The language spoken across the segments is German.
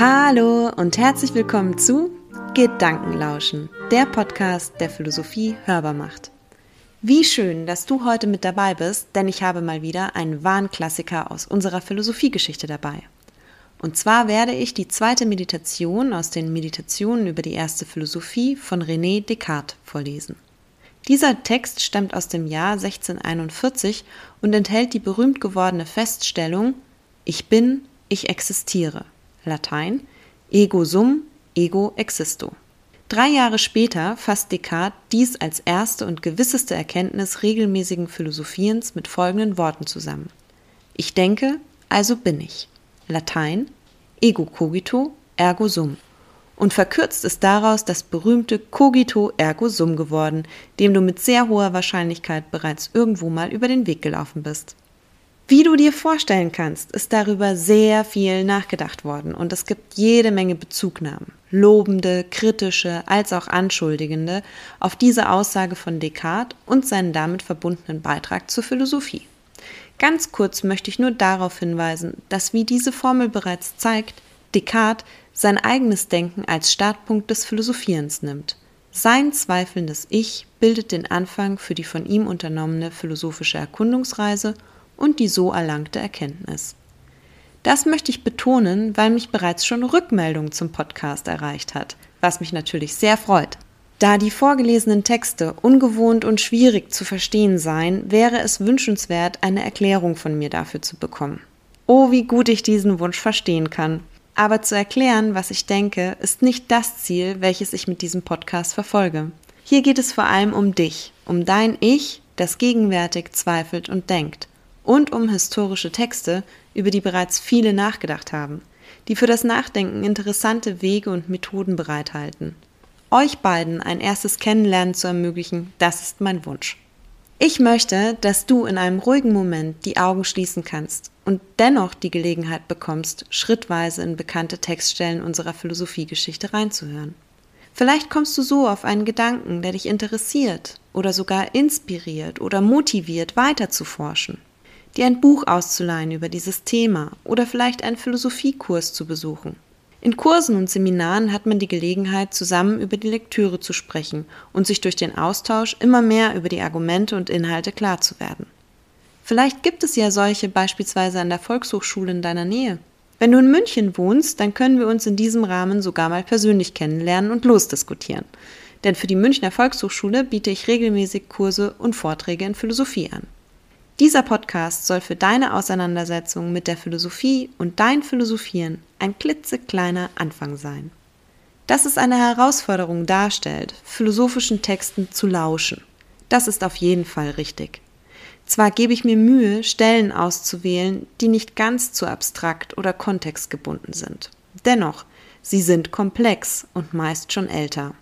Hallo und herzlich willkommen zu Gedankenlauschen, der Podcast, der Philosophie hörbar macht. Wie schön, dass du heute mit dabei bist, denn ich habe mal wieder einen wahren Klassiker aus unserer Philosophiegeschichte dabei. Und zwar werde ich die zweite Meditation aus den Meditationen über die erste Philosophie von René Descartes vorlesen. Dieser Text stammt aus dem Jahr 1641 und enthält die berühmt gewordene Feststellung Ich bin, ich existiere. Latein ego sum, ego existo. Drei Jahre später fasst Descartes dies als erste und gewisseste Erkenntnis regelmäßigen Philosophierens mit folgenden Worten zusammen. Ich denke, also bin ich. Latein ego cogito, ergo sum. Und verkürzt ist daraus das berühmte cogito ergo sum geworden, dem du mit sehr hoher Wahrscheinlichkeit bereits irgendwo mal über den Weg gelaufen bist. Wie du dir vorstellen kannst, ist darüber sehr viel nachgedacht worden und es gibt jede Menge Bezugnahmen, lobende, kritische als auch anschuldigende, auf diese Aussage von Descartes und seinen damit verbundenen Beitrag zur Philosophie. Ganz kurz möchte ich nur darauf hinweisen, dass wie diese Formel bereits zeigt, Descartes sein eigenes Denken als Startpunkt des Philosophierens nimmt. Sein zweifelndes Ich bildet den Anfang für die von ihm unternommene philosophische Erkundungsreise und die so erlangte Erkenntnis. Das möchte ich betonen, weil mich bereits schon Rückmeldung zum Podcast erreicht hat, was mich natürlich sehr freut. Da die vorgelesenen Texte ungewohnt und schwierig zu verstehen seien, wäre es wünschenswert, eine Erklärung von mir dafür zu bekommen. Oh, wie gut ich diesen Wunsch verstehen kann. Aber zu erklären, was ich denke, ist nicht das Ziel, welches ich mit diesem Podcast verfolge. Hier geht es vor allem um dich, um dein Ich, das gegenwärtig zweifelt und denkt und um historische Texte, über die bereits viele nachgedacht haben, die für das Nachdenken interessante Wege und Methoden bereithalten. Euch beiden ein erstes Kennenlernen zu ermöglichen, das ist mein Wunsch. Ich möchte, dass du in einem ruhigen Moment die Augen schließen kannst und dennoch die Gelegenheit bekommst, schrittweise in bekannte Textstellen unserer Philosophiegeschichte reinzuhören. Vielleicht kommst du so auf einen Gedanken, der dich interessiert oder sogar inspiriert oder motiviert, weiter zu forschen dir ein Buch auszuleihen über dieses Thema oder vielleicht einen Philosophiekurs zu besuchen. In Kursen und Seminaren hat man die Gelegenheit, zusammen über die Lektüre zu sprechen und sich durch den Austausch immer mehr über die Argumente und Inhalte klar zu werden. Vielleicht gibt es ja solche beispielsweise an der Volkshochschule in deiner Nähe. Wenn du in München wohnst, dann können wir uns in diesem Rahmen sogar mal persönlich kennenlernen und losdiskutieren. Denn für die Münchner Volkshochschule biete ich regelmäßig Kurse und Vorträge in Philosophie an. Dieser Podcast soll für deine Auseinandersetzung mit der Philosophie und dein Philosophieren ein klitzekleiner Anfang sein. Dass es eine Herausforderung darstellt, philosophischen Texten zu lauschen, das ist auf jeden Fall richtig. Zwar gebe ich mir Mühe, Stellen auszuwählen, die nicht ganz zu abstrakt oder kontextgebunden sind. Dennoch, sie sind komplex und meist schon älter.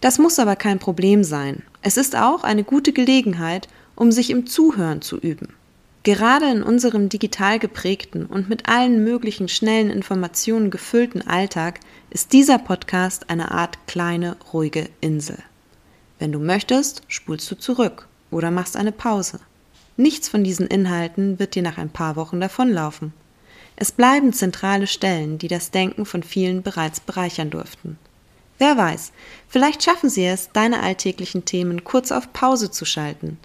Das muss aber kein Problem sein. Es ist auch eine gute Gelegenheit, um sich im Zuhören zu üben. Gerade in unserem digital geprägten und mit allen möglichen schnellen Informationen gefüllten Alltag ist dieser Podcast eine Art kleine, ruhige Insel. Wenn du möchtest, spulst du zurück oder machst eine Pause. Nichts von diesen Inhalten wird dir nach ein paar Wochen davonlaufen. Es bleiben zentrale Stellen, die das Denken von vielen bereits bereichern durften. Wer weiß, vielleicht schaffen sie es, deine alltäglichen Themen kurz auf Pause zu schalten,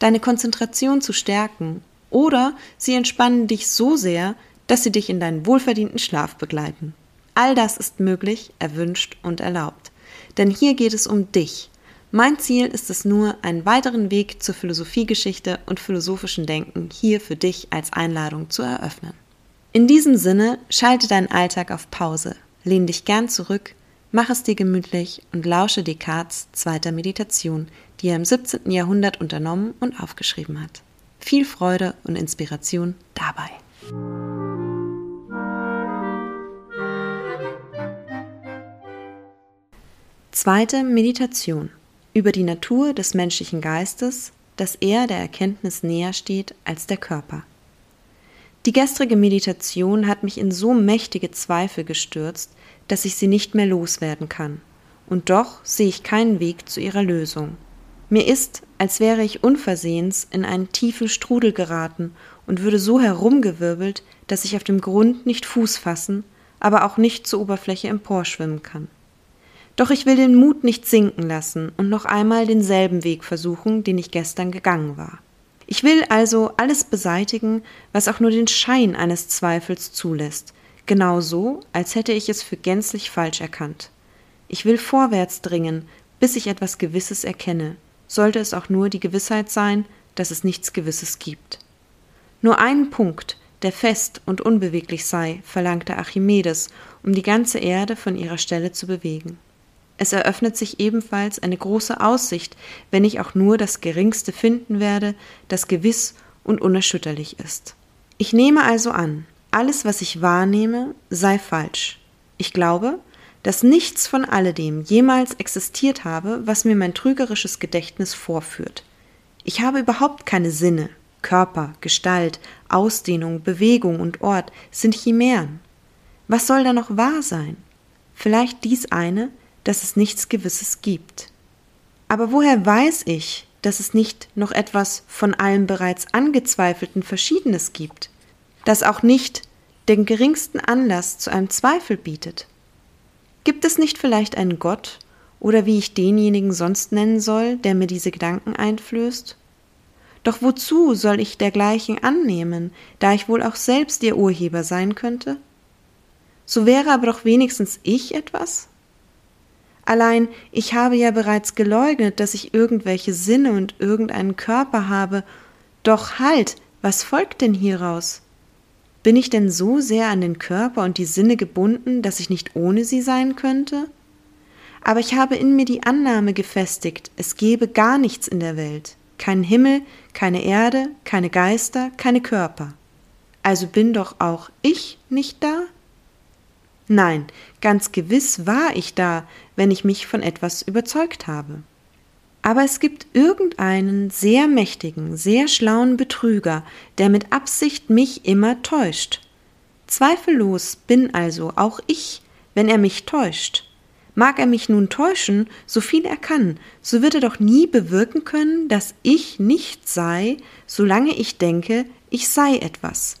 deine Konzentration zu stärken oder sie entspannen dich so sehr, dass sie dich in deinen wohlverdienten Schlaf begleiten. All das ist möglich, erwünscht und erlaubt. Denn hier geht es um dich. Mein Ziel ist es nur, einen weiteren Weg zur Philosophiegeschichte und philosophischen Denken hier für dich als Einladung zu eröffnen. In diesem Sinne, schalte deinen Alltag auf Pause, lehn dich gern zurück, mach es dir gemütlich und lausche Descartes zweiter Meditation, die er im 17. Jahrhundert unternommen und aufgeschrieben hat. Viel Freude und Inspiration dabei. Zweite Meditation über die Natur des menschlichen Geistes, dass er der Erkenntnis näher steht als der Körper. Die gestrige Meditation hat mich in so mächtige Zweifel gestürzt, dass ich sie nicht mehr loswerden kann. Und doch sehe ich keinen Weg zu ihrer Lösung. Mir ist, als wäre ich unversehens in einen tiefen Strudel geraten und würde so herumgewirbelt, dass ich auf dem Grund nicht Fuß fassen, aber auch nicht zur Oberfläche emporschwimmen kann. Doch ich will den Mut nicht sinken lassen und noch einmal denselben Weg versuchen, den ich gestern gegangen war. Ich will also alles beseitigen, was auch nur den Schein eines Zweifels zulässt, genau so, als hätte ich es für gänzlich falsch erkannt. Ich will vorwärts dringen, bis ich etwas Gewisses erkenne, sollte es auch nur die Gewissheit sein, dass es nichts Gewisses gibt. Nur einen Punkt, der fest und unbeweglich sei, verlangte Archimedes, um die ganze Erde von ihrer Stelle zu bewegen. Es eröffnet sich ebenfalls eine große Aussicht, wenn ich auch nur das Geringste finden werde, das gewiss und unerschütterlich ist. Ich nehme also an, alles, was ich wahrnehme, sei falsch. Ich glaube, dass nichts von alledem jemals existiert habe, was mir mein trügerisches Gedächtnis vorführt. Ich habe überhaupt keine Sinne, Körper, Gestalt, Ausdehnung, Bewegung und Ort sind Chimären. Was soll da noch wahr sein? Vielleicht dies eine, dass es nichts Gewisses gibt. Aber woher weiß ich, dass es nicht noch etwas von allem bereits angezweifelten Verschiedenes gibt, das auch nicht den geringsten Anlass zu einem Zweifel bietet? Gibt es nicht vielleicht einen Gott oder wie ich denjenigen sonst nennen soll, der mir diese Gedanken einflößt? Doch wozu soll ich dergleichen annehmen, da ich wohl auch selbst ihr Urheber sein könnte? So wäre aber doch wenigstens ich etwas? Allein ich habe ja bereits geleugnet, dass ich irgendwelche Sinne und irgendeinen Körper habe. Doch halt, was folgt denn hieraus? Bin ich denn so sehr an den Körper und die Sinne gebunden, dass ich nicht ohne sie sein könnte? Aber ich habe in mir die Annahme gefestigt, es gebe gar nichts in der Welt, keinen Himmel, keine Erde, keine Geister, keine Körper. Also bin doch auch ich nicht da? Nein, ganz gewiss war ich da, wenn ich mich von etwas überzeugt habe. Aber es gibt irgendeinen sehr mächtigen, sehr schlauen Betrüger, der mit Absicht mich immer täuscht. Zweifellos bin also auch ich, wenn er mich täuscht. Mag er mich nun täuschen, so viel er kann, so wird er doch nie bewirken können, dass ich nicht sei, solange ich denke, ich sei etwas.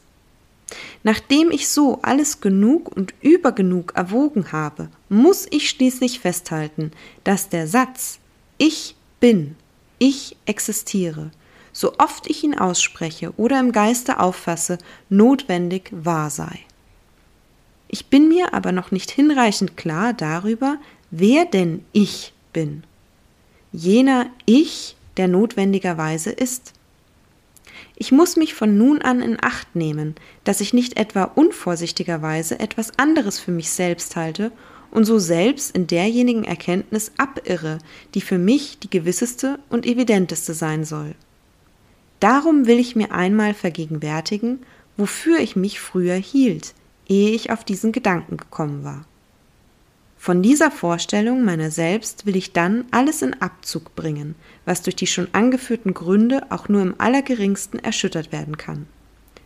Nachdem ich so alles genug und übergenug erwogen habe, muss ich schließlich festhalten, dass der Satz Ich bin, ich existiere, so oft ich ihn ausspreche oder im Geiste auffasse, notwendig wahr sei. Ich bin mir aber noch nicht hinreichend klar darüber, wer denn ich bin. Jener Ich, der notwendigerweise ist. Ich muss mich von nun an in Acht nehmen, dass ich nicht etwa unvorsichtigerweise etwas anderes für mich selbst halte und so selbst in derjenigen Erkenntnis abirre, die für mich die gewisseste und evidenteste sein soll. Darum will ich mir einmal vergegenwärtigen, wofür ich mich früher hielt, ehe ich auf diesen Gedanken gekommen war. Von dieser Vorstellung meiner selbst will ich dann alles in Abzug bringen, was durch die schon angeführten Gründe auch nur im allergeringsten erschüttert werden kann,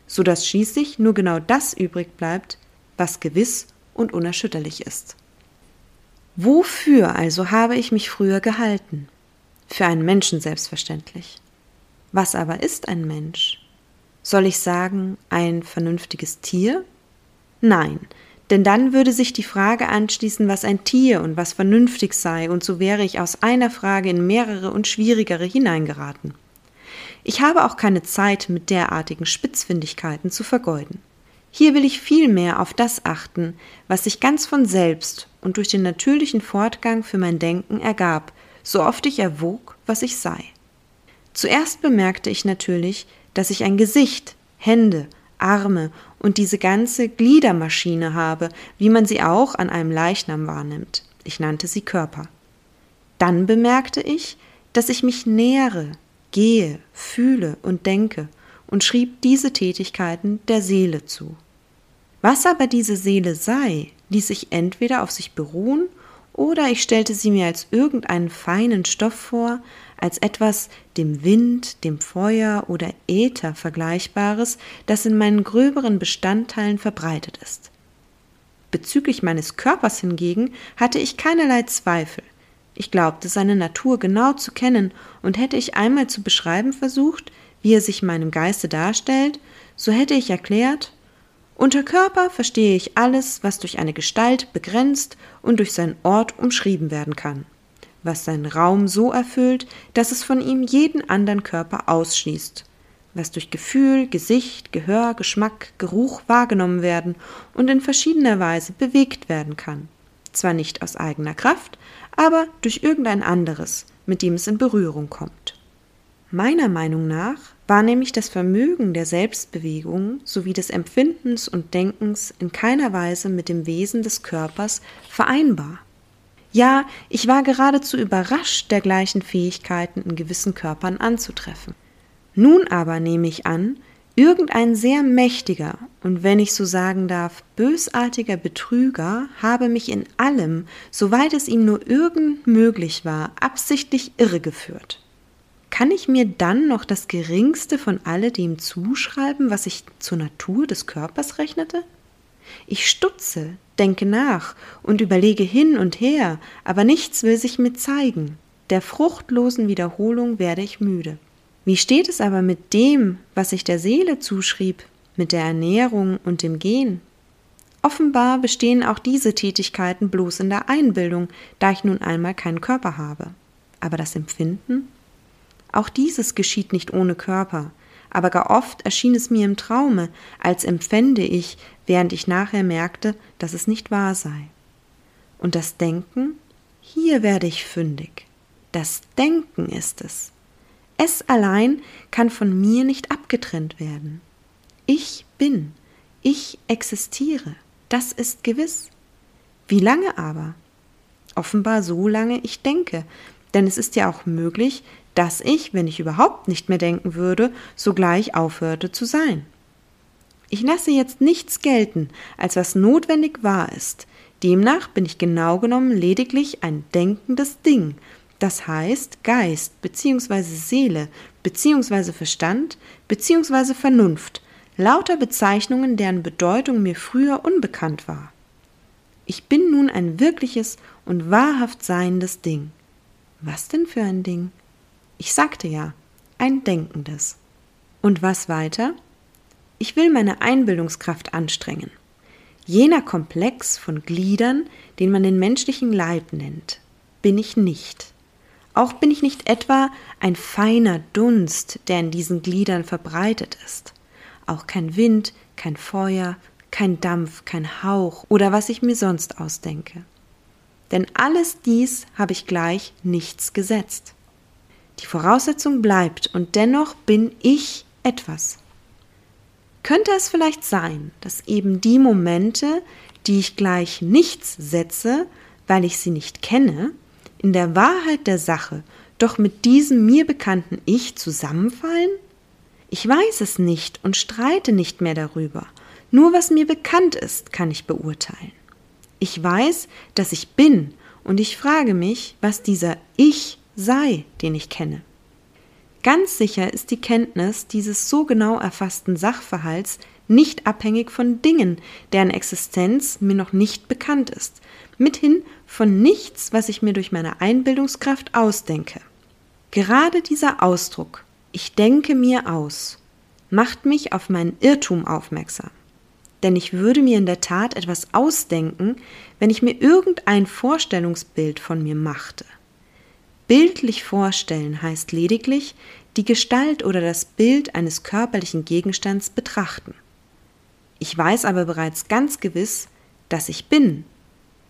so dass schließlich nur genau das übrig bleibt, was gewiss und unerschütterlich ist. Wofür also habe ich mich früher gehalten? Für einen Menschen selbstverständlich. Was aber ist ein Mensch? Soll ich sagen, ein vernünftiges Tier? Nein, denn dann würde sich die Frage anschließen, was ein Tier und was vernünftig sei, und so wäre ich aus einer Frage in mehrere und schwierigere hineingeraten. Ich habe auch keine Zeit, mit derartigen Spitzfindigkeiten zu vergeuden. Hier will ich vielmehr auf das achten, was sich ganz von selbst und durch den natürlichen Fortgang für mein Denken ergab, so oft ich erwog, was ich sei. Zuerst bemerkte ich natürlich, dass ich ein Gesicht, Hände, Arme und diese ganze Gliedermaschine habe, wie man sie auch an einem Leichnam wahrnimmt. Ich nannte sie Körper. Dann bemerkte ich, dass ich mich nähere, gehe, fühle und denke und schrieb diese Tätigkeiten der Seele zu. Was aber diese Seele sei, ließ ich entweder auf sich beruhen oder ich stellte sie mir als irgendeinen feinen Stoff vor, als etwas dem Wind, dem Feuer oder Äther Vergleichbares, das in meinen gröberen Bestandteilen verbreitet ist. Bezüglich meines Körpers hingegen hatte ich keinerlei Zweifel. Ich glaubte seine Natur genau zu kennen, und hätte ich einmal zu beschreiben versucht, wie er sich meinem Geiste darstellt, so hätte ich erklärt, Unter Körper verstehe ich alles, was durch eine Gestalt begrenzt und durch seinen Ort umschrieben werden kann, was seinen Raum so erfüllt, dass es von ihm jeden anderen Körper ausschließt, was durch Gefühl, Gesicht, Gehör, Geschmack, Geruch wahrgenommen werden und in verschiedener Weise bewegt werden kann, zwar nicht aus eigener Kraft, aber durch irgendein anderes, mit dem es in Berührung kommt. Meiner Meinung nach war nämlich das Vermögen der Selbstbewegung sowie des Empfindens und Denkens in keiner Weise mit dem Wesen des Körpers vereinbar. Ja, ich war geradezu überrascht, dergleichen Fähigkeiten in gewissen Körpern anzutreffen. Nun aber nehme ich an, irgendein sehr mächtiger und wenn ich so sagen darf, bösartiger Betrüger habe mich in allem, soweit es ihm nur irgend möglich war, absichtlich irregeführt. Kann ich mir dann noch das geringste von alledem zuschreiben, was ich zur Natur des Körpers rechnete? Ich stutze, denke nach und überlege hin und her, aber nichts will sich mir zeigen. Der fruchtlosen Wiederholung werde ich müde. Wie steht es aber mit dem, was ich der Seele zuschrieb, mit der Ernährung und dem Gehen? Offenbar bestehen auch diese Tätigkeiten bloß in der Einbildung, da ich nun einmal keinen Körper habe. Aber das Empfinden? Auch dieses geschieht nicht ohne Körper, aber gar oft erschien es mir im Traume, als empfände ich, während ich nachher merkte, dass es nicht wahr sei. Und das Denken? Hier werde ich fündig. Das Denken ist es. Es allein kann von mir nicht abgetrennt werden. Ich bin, ich existiere, das ist gewiss. Wie lange aber? Offenbar so lange ich denke, denn es ist ja auch möglich, dass ich, wenn ich überhaupt nicht mehr denken würde, sogleich aufhörte zu sein. Ich lasse jetzt nichts gelten, als was notwendig wahr ist. Demnach bin ich genau genommen lediglich ein denkendes Ding, das heißt Geist bzw. Seele bzw. Verstand bzw. Vernunft, lauter Bezeichnungen, deren Bedeutung mir früher unbekannt war. Ich bin nun ein wirkliches und wahrhaft seiendes Ding. Was denn für ein Ding? Ich sagte ja, ein denkendes. Und was weiter? Ich will meine Einbildungskraft anstrengen. Jener Komplex von Gliedern, den man den menschlichen Leib nennt, bin ich nicht. Auch bin ich nicht etwa ein feiner Dunst, der in diesen Gliedern verbreitet ist. Auch kein Wind, kein Feuer, kein Dampf, kein Hauch oder was ich mir sonst ausdenke. Denn alles dies habe ich gleich nichts gesetzt. Die Voraussetzung bleibt und dennoch bin ich etwas. Könnte es vielleicht sein, dass eben die Momente, die ich gleich nichts setze, weil ich sie nicht kenne, in der Wahrheit der Sache doch mit diesem mir bekannten Ich zusammenfallen? Ich weiß es nicht und streite nicht mehr darüber. Nur was mir bekannt ist, kann ich beurteilen. Ich weiß, dass ich bin, und ich frage mich, was dieser Ich sei, den ich kenne. Ganz sicher ist die Kenntnis dieses so genau erfassten Sachverhalts nicht abhängig von Dingen, deren Existenz mir noch nicht bekannt ist, mithin von nichts, was ich mir durch meine Einbildungskraft ausdenke. Gerade dieser Ausdruck, ich denke mir aus, macht mich auf meinen Irrtum aufmerksam. Denn ich würde mir in der Tat etwas ausdenken, wenn ich mir irgendein Vorstellungsbild von mir machte. Bildlich vorstellen heißt lediglich die Gestalt oder das Bild eines körperlichen Gegenstands betrachten. Ich weiß aber bereits ganz gewiss, dass ich bin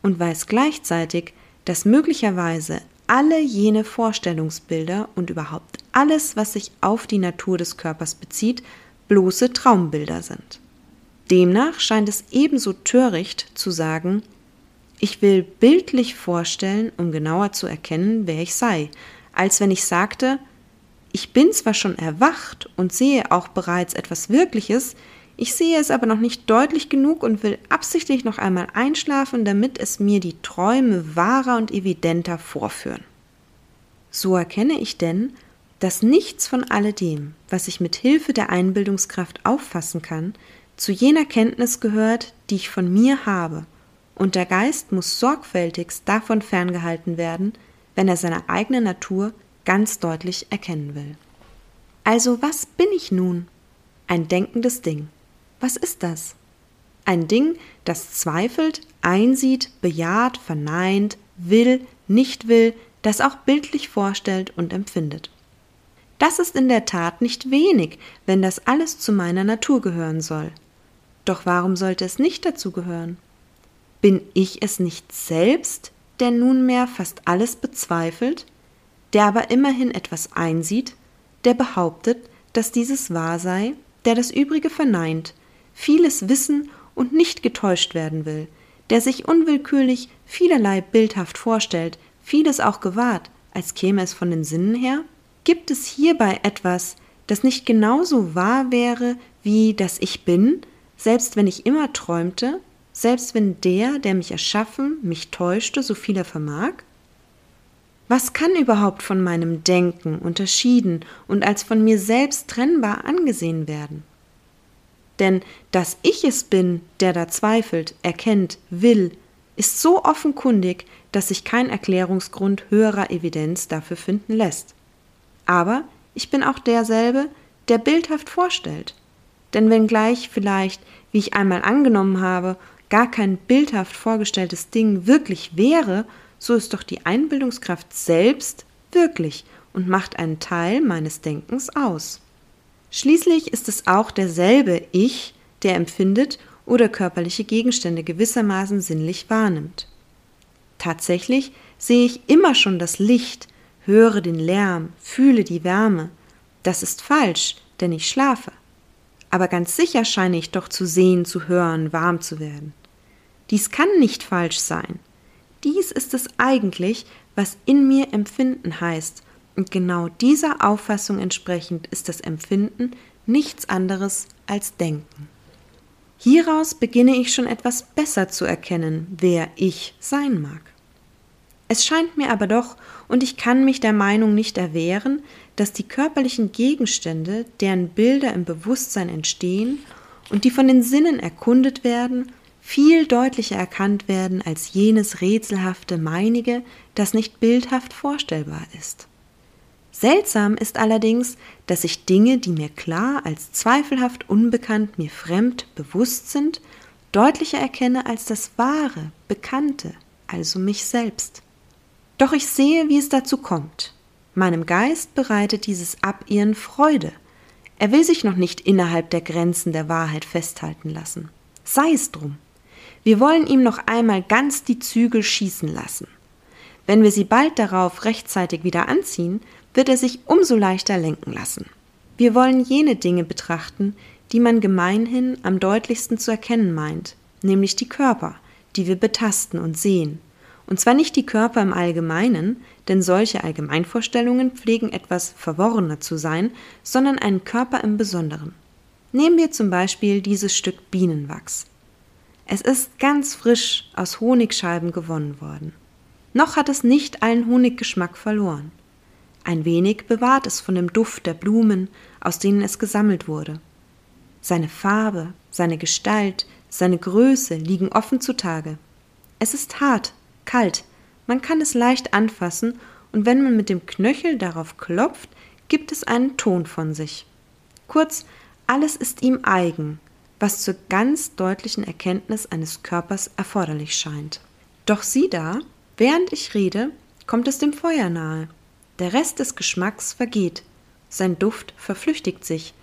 und weiß gleichzeitig, dass möglicherweise alle jene Vorstellungsbilder und überhaupt alles, was sich auf die Natur des Körpers bezieht, bloße Traumbilder sind. Demnach scheint es ebenso töricht zu sagen, ich will bildlich vorstellen, um genauer zu erkennen, wer ich sei, als wenn ich sagte, ich bin zwar schon erwacht und sehe auch bereits etwas Wirkliches, ich sehe es aber noch nicht deutlich genug und will absichtlich noch einmal einschlafen, damit es mir die Träume wahrer und evidenter vorführen. So erkenne ich denn, dass nichts von alledem, was ich mit Hilfe der Einbildungskraft auffassen kann, zu jener Kenntnis gehört, die ich von mir habe und der Geist muss sorgfältigst davon ferngehalten werden, wenn er seine eigene Natur ganz deutlich erkennen will. Also was bin ich nun? Ein denkendes Ding. Was ist das? Ein Ding, das zweifelt, einsieht, bejaht, verneint, will, nicht will, das auch bildlich vorstellt und empfindet. Das ist in der Tat nicht wenig, wenn das alles zu meiner Natur gehören soll. Doch warum sollte es nicht dazu gehören? Bin ich es nicht selbst, der nunmehr fast alles bezweifelt, der aber immerhin etwas einsieht, der behauptet, dass dieses wahr sei, der das Übrige verneint, vieles wissen und nicht getäuscht werden will, der sich unwillkürlich vielerlei bildhaft vorstellt, vieles auch gewahrt, als käme es von den Sinnen her? Gibt es hierbei etwas, das nicht genauso wahr wäre wie das Ich bin, selbst wenn ich immer träumte, selbst wenn der, der mich erschaffen, mich täuschte, so viel er vermag? Was kann überhaupt von meinem Denken unterschieden und als von mir selbst trennbar angesehen werden? Denn dass ich es bin, der da zweifelt, erkennt, will, ist so offenkundig, dass sich kein Erklärungsgrund höherer Evidenz dafür finden lässt. Aber ich bin auch derselbe, der bildhaft vorstellt. Denn wenngleich vielleicht, wie ich einmal angenommen habe, gar kein bildhaft vorgestelltes Ding wirklich wäre, so ist doch die Einbildungskraft selbst wirklich und macht einen Teil meines Denkens aus. Schließlich ist es auch derselbe Ich, der empfindet oder körperliche Gegenstände gewissermaßen sinnlich wahrnimmt. Tatsächlich sehe ich immer schon das Licht, höre den Lärm, fühle die Wärme. Das ist falsch, denn ich schlafe. Aber ganz sicher scheine ich doch zu sehen, zu hören, warm zu werden. Dies kann nicht falsch sein. Dies ist es eigentlich, was in mir empfinden heißt, und genau dieser Auffassung entsprechend ist das Empfinden nichts anderes als Denken. Hieraus beginne ich schon etwas besser zu erkennen, wer ich sein mag. Es scheint mir aber doch, und ich kann mich der Meinung nicht erwehren, dass die körperlichen Gegenstände, deren Bilder im Bewusstsein entstehen und die von den Sinnen erkundet werden, viel deutlicher erkannt werden als jenes rätselhafte meinige, das nicht bildhaft vorstellbar ist. Seltsam ist allerdings, dass ich Dinge, die mir klar als zweifelhaft unbekannt mir fremd bewusst sind, deutlicher erkenne als das wahre, bekannte, also mich selbst. Doch ich sehe, wie es dazu kommt. Meinem Geist bereitet dieses Abirren Freude. Er will sich noch nicht innerhalb der Grenzen der Wahrheit festhalten lassen. Sei es drum. Wir wollen ihm noch einmal ganz die Zügel schießen lassen. Wenn wir sie bald darauf rechtzeitig wieder anziehen, wird er sich umso leichter lenken lassen. Wir wollen jene Dinge betrachten, die man gemeinhin am deutlichsten zu erkennen meint, nämlich die Körper, die wir betasten und sehen. Und zwar nicht die Körper im Allgemeinen, denn solche Allgemeinvorstellungen pflegen etwas verworrener zu sein, sondern einen Körper im Besonderen. Nehmen wir zum Beispiel dieses Stück Bienenwachs. Es ist ganz frisch aus Honigscheiben gewonnen worden. Noch hat es nicht allen Honiggeschmack verloren. Ein wenig bewahrt es von dem Duft der Blumen, aus denen es gesammelt wurde. Seine Farbe, seine Gestalt, seine Größe liegen offen zutage. Es ist hart, kalt, man kann es leicht anfassen, und wenn man mit dem Knöchel darauf klopft, gibt es einen Ton von sich. Kurz, alles ist ihm eigen, was zur ganz deutlichen Erkenntnis eines Körpers erforderlich scheint. Doch sieh da, während ich rede, kommt es dem Feuer nahe. Der Rest des Geschmacks vergeht, sein Duft verflüchtigt sich,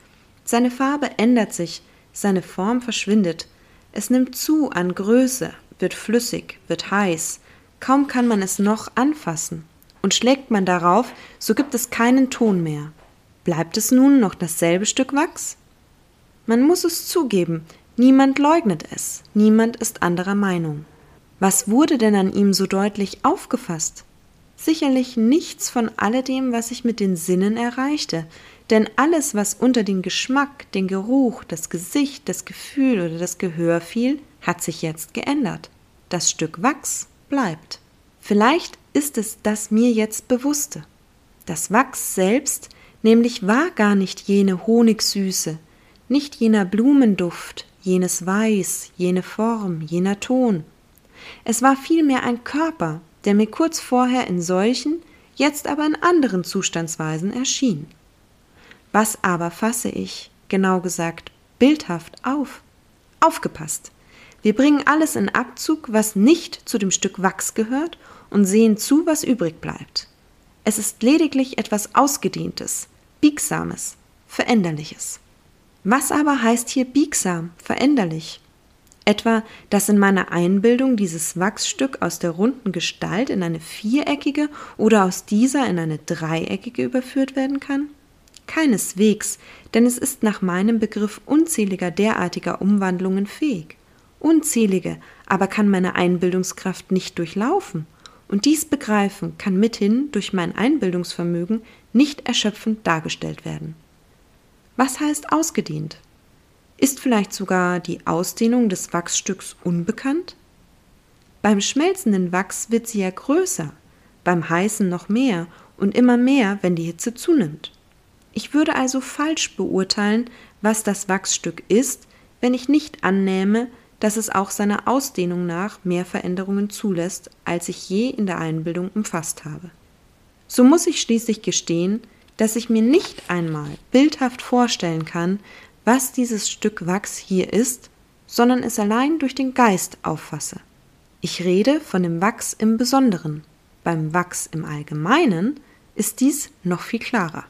seine Farbe ändert sich, seine Form verschwindet, es nimmt zu an Größe, wird flüssig, wird heiß, kaum kann man es noch anfassen, und schlägt man darauf, so gibt es keinen Ton mehr. Bleibt es nun noch dasselbe Stück Wachs? Man muss es zugeben, niemand leugnet es, niemand ist anderer Meinung. Was wurde denn an ihm so deutlich aufgefasst? Sicherlich nichts von alledem, was ich mit den Sinnen erreichte, denn alles, was unter den Geschmack, den Geruch, das Gesicht, das Gefühl oder das Gehör fiel, hat sich jetzt geändert. Das Stück Wachs bleibt. Vielleicht ist es das mir jetzt bewusste. Das Wachs selbst nämlich war gar nicht jene Honigsüße, nicht jener Blumenduft, jenes Weiß, jene Form, jener Ton. Es war vielmehr ein Körper, der mir kurz vorher in solchen, jetzt aber in anderen Zustandsweisen erschien. Was aber fasse ich, genau gesagt, bildhaft auf? Aufgepasst! Wir bringen alles in Abzug, was nicht zu dem Stück Wachs gehört, und sehen zu, was übrig bleibt. Es ist lediglich etwas Ausgedehntes, Biegsames, Veränderliches. Was aber heißt hier biegsam, veränderlich? Etwa, dass in meiner Einbildung dieses Wachsstück aus der runden Gestalt in eine viereckige oder aus dieser in eine dreieckige überführt werden kann? Keineswegs, denn es ist nach meinem Begriff unzähliger derartiger Umwandlungen fähig. Unzählige, aber kann meine Einbildungskraft nicht durchlaufen. Und dies Begreifen kann mithin durch mein Einbildungsvermögen nicht erschöpfend dargestellt werden. Was heißt ausgedehnt? Ist vielleicht sogar die Ausdehnung des Wachsstücks unbekannt? Beim schmelzenden Wachs wird sie ja größer, beim heißen noch mehr und immer mehr, wenn die Hitze zunimmt. Ich würde also falsch beurteilen, was das Wachsstück ist, wenn ich nicht annähme, dass es auch seiner Ausdehnung nach mehr Veränderungen zulässt, als ich je in der Einbildung umfasst habe. So muss ich schließlich gestehen, dass ich mir nicht einmal bildhaft vorstellen kann, was dieses Stück Wachs hier ist, sondern es allein durch den Geist auffasse. Ich rede von dem Wachs im Besonderen. Beim Wachs im Allgemeinen ist dies noch viel klarer.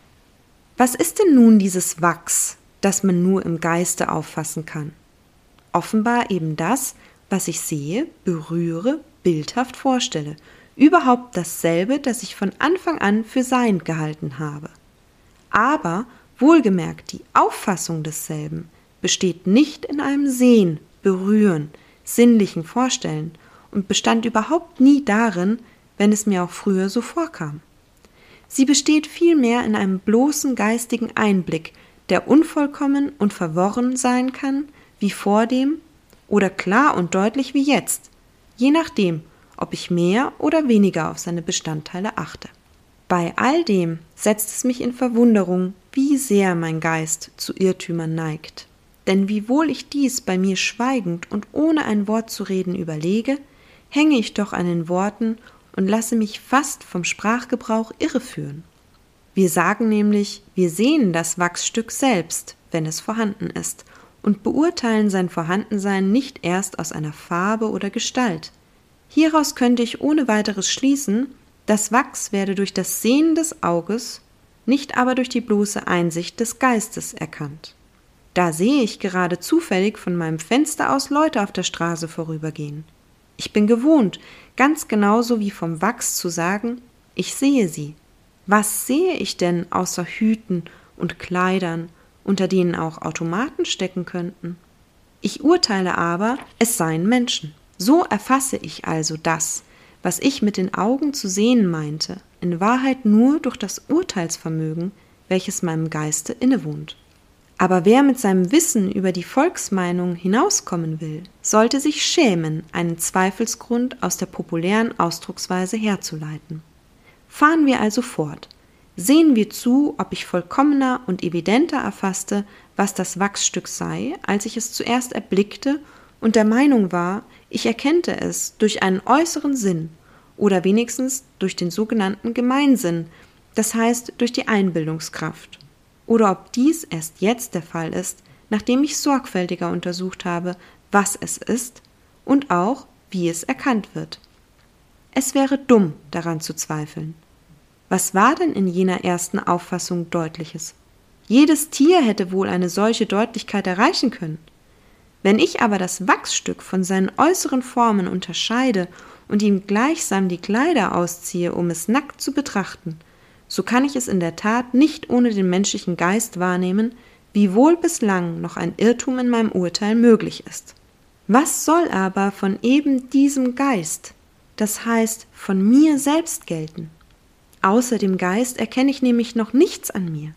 Was ist denn nun dieses Wachs, das man nur im Geiste auffassen kann? Offenbar eben das, was ich sehe, berühre, bildhaft vorstelle, überhaupt dasselbe, das ich von Anfang an für sein gehalten habe. Aber Wohlgemerkt, die Auffassung desselben besteht nicht in einem Sehen, Berühren, sinnlichen Vorstellen und bestand überhaupt nie darin, wenn es mir auch früher so vorkam. Sie besteht vielmehr in einem bloßen geistigen Einblick, der unvollkommen und verworren sein kann, wie vor dem, oder klar und deutlich wie jetzt, je nachdem, ob ich mehr oder weniger auf seine Bestandteile achte. Bei all dem setzt es mich in Verwunderung, wie sehr mein Geist zu Irrtümern neigt. Denn wiewohl ich dies bei mir schweigend und ohne ein Wort zu reden überlege, hänge ich doch an den Worten und lasse mich fast vom Sprachgebrauch irreführen. Wir sagen nämlich, wir sehen das Wachsstück selbst, wenn es vorhanden ist, und beurteilen sein Vorhandensein nicht erst aus einer Farbe oder Gestalt. Hieraus könnte ich ohne weiteres schließen, das Wachs werde durch das Sehen des Auges nicht aber durch die bloße Einsicht des Geistes erkannt. Da sehe ich gerade zufällig von meinem Fenster aus Leute auf der Straße vorübergehen. Ich bin gewohnt, ganz genauso wie vom Wachs zu sagen, ich sehe sie. Was sehe ich denn außer Hüten und Kleidern, unter denen auch Automaten stecken könnten? Ich urteile aber, es seien Menschen. So erfasse ich also das, was ich mit den Augen zu sehen meinte, in Wahrheit nur durch das Urteilsvermögen, welches meinem Geiste innewohnt. Aber wer mit seinem Wissen über die Volksmeinung hinauskommen will, sollte sich schämen, einen Zweifelsgrund aus der populären Ausdrucksweise herzuleiten. Fahren wir also fort. Sehen wir zu, ob ich vollkommener und evidenter erfasste, was das Wachsstück sei, als ich es zuerst erblickte und der Meinung war, ich erkennte es durch einen äußeren Sinn oder wenigstens durch den sogenannten Gemeinsinn, das heißt durch die Einbildungskraft. Oder ob dies erst jetzt der Fall ist, nachdem ich sorgfältiger untersucht habe, was es ist und auch, wie es erkannt wird. Es wäre dumm, daran zu zweifeln. Was war denn in jener ersten Auffassung Deutliches? Jedes Tier hätte wohl eine solche Deutlichkeit erreichen können. Wenn ich aber das Wachsstück von seinen äußeren Formen unterscheide und ihm gleichsam die Kleider ausziehe, um es nackt zu betrachten, so kann ich es in der Tat nicht ohne den menschlichen Geist wahrnehmen, wie wohl bislang noch ein Irrtum in meinem Urteil möglich ist. Was soll aber von eben diesem Geist, das heißt von mir selbst gelten? Außer dem Geist erkenne ich nämlich noch nichts an mir.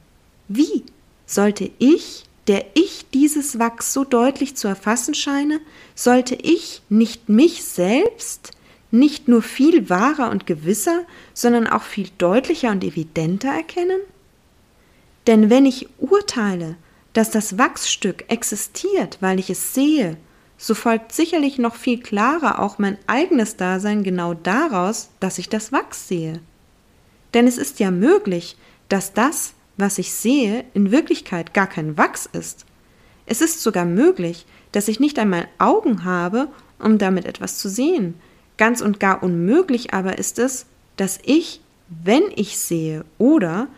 Wie sollte ich, der ich dieses Wachs so deutlich zu erfassen scheine, sollte ich nicht mich selbst, nicht nur viel wahrer und gewisser, sondern auch viel deutlicher und evidenter erkennen? Denn wenn ich urteile, dass das Wachsstück existiert, weil ich es sehe, so folgt sicherlich noch viel klarer auch mein eigenes Dasein genau daraus, dass ich das Wachs sehe. Denn es ist ja möglich, dass das, was ich sehe, in Wirklichkeit gar kein Wachs ist. Es ist sogar möglich, dass ich nicht einmal Augen habe, um damit etwas zu sehen. Ganz und gar unmöglich aber ist es, dass ich, wenn ich sehe oder,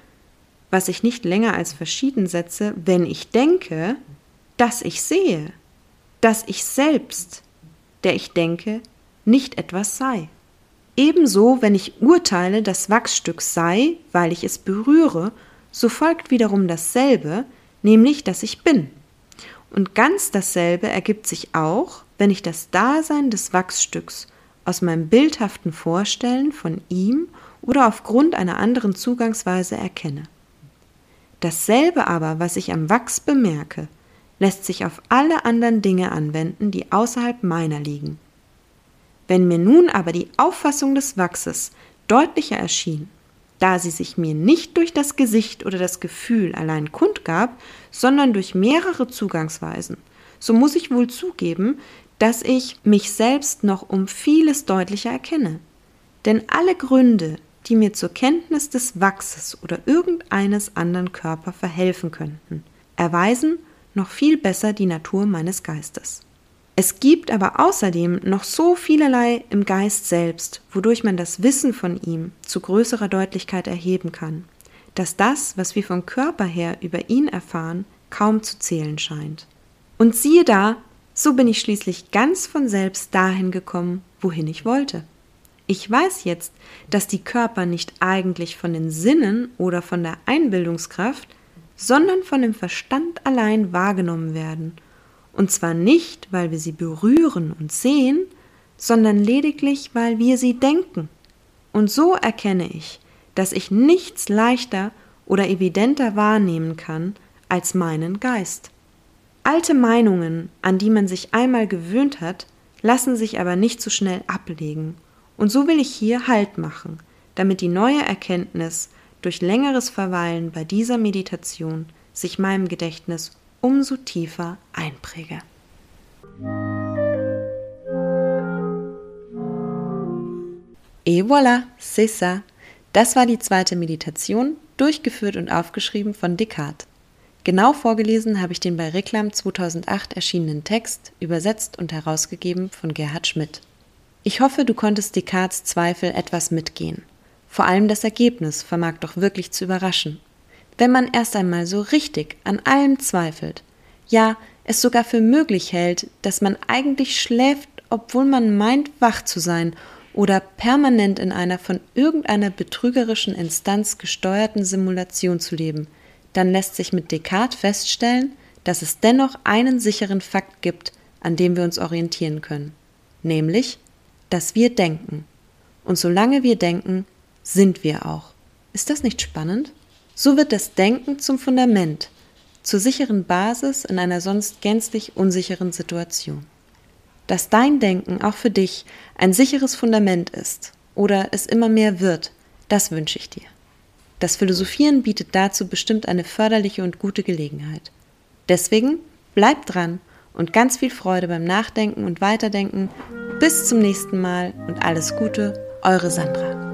was ich nicht länger als verschieden setze, wenn ich denke, dass ich sehe, dass ich selbst, der ich denke, nicht etwas sei. Ebenso, wenn ich urteile, das Wachsstück sei, weil ich es berühre, so folgt wiederum dasselbe, nämlich dass ich bin. Und ganz dasselbe ergibt sich auch, wenn ich das Dasein des Wachsstücks aus meinem bildhaften Vorstellen von ihm oder aufgrund einer anderen Zugangsweise erkenne. Dasselbe aber, was ich am Wachs bemerke, lässt sich auf alle anderen Dinge anwenden, die außerhalb meiner liegen. Wenn mir nun aber die Auffassung des Wachses deutlicher erschien, da sie sich mir nicht durch das Gesicht oder das Gefühl allein kundgab, sondern durch mehrere Zugangsweisen, so muss ich wohl zugeben, dass ich mich selbst noch um vieles deutlicher erkenne. Denn alle Gründe, die mir zur Kenntnis des Wachses oder irgendeines anderen Körper verhelfen könnten, erweisen noch viel besser die Natur meines Geistes. Es gibt aber außerdem noch so vielerlei im Geist selbst, wodurch man das Wissen von ihm zu größerer Deutlichkeit erheben kann, dass das, was wir vom Körper her über ihn erfahren, kaum zu zählen scheint. Und siehe da, so bin ich schließlich ganz von selbst dahin gekommen, wohin ich wollte. Ich weiß jetzt, dass die Körper nicht eigentlich von den Sinnen oder von der Einbildungskraft, sondern von dem Verstand allein wahrgenommen werden und zwar nicht, weil wir sie berühren und sehen, sondern lediglich, weil wir sie denken. Und so erkenne ich, dass ich nichts leichter oder evidenter wahrnehmen kann als meinen Geist. Alte Meinungen, an die man sich einmal gewöhnt hat, lassen sich aber nicht so schnell ablegen. Und so will ich hier Halt machen, damit die neue Erkenntnis durch längeres Verweilen bei dieser Meditation sich meinem Gedächtnis umso tiefer einpräge. Et voilà, c'est ça. Das war die zweite Meditation, durchgeführt und aufgeschrieben von Descartes. Genau vorgelesen habe ich den bei Reklam 2008 erschienenen Text, übersetzt und herausgegeben von Gerhard Schmidt. Ich hoffe, du konntest Descartes Zweifel etwas mitgehen. Vor allem das Ergebnis vermag doch wirklich zu überraschen wenn man erst einmal so richtig an allem zweifelt, ja, es sogar für möglich hält, dass man eigentlich schläft, obwohl man meint, wach zu sein oder permanent in einer von irgendeiner betrügerischen Instanz gesteuerten Simulation zu leben, dann lässt sich mit Descartes feststellen, dass es dennoch einen sicheren Fakt gibt, an dem wir uns orientieren können, nämlich, dass wir denken. Und solange wir denken, sind wir auch. Ist das nicht spannend? So wird das Denken zum Fundament, zur sicheren Basis in einer sonst gänzlich unsicheren Situation. Dass dein Denken auch für dich ein sicheres Fundament ist oder es immer mehr wird, das wünsche ich dir. Das Philosophieren bietet dazu bestimmt eine förderliche und gute Gelegenheit. Deswegen bleib dran und ganz viel Freude beim Nachdenken und Weiterdenken. Bis zum nächsten Mal und alles Gute, eure Sandra.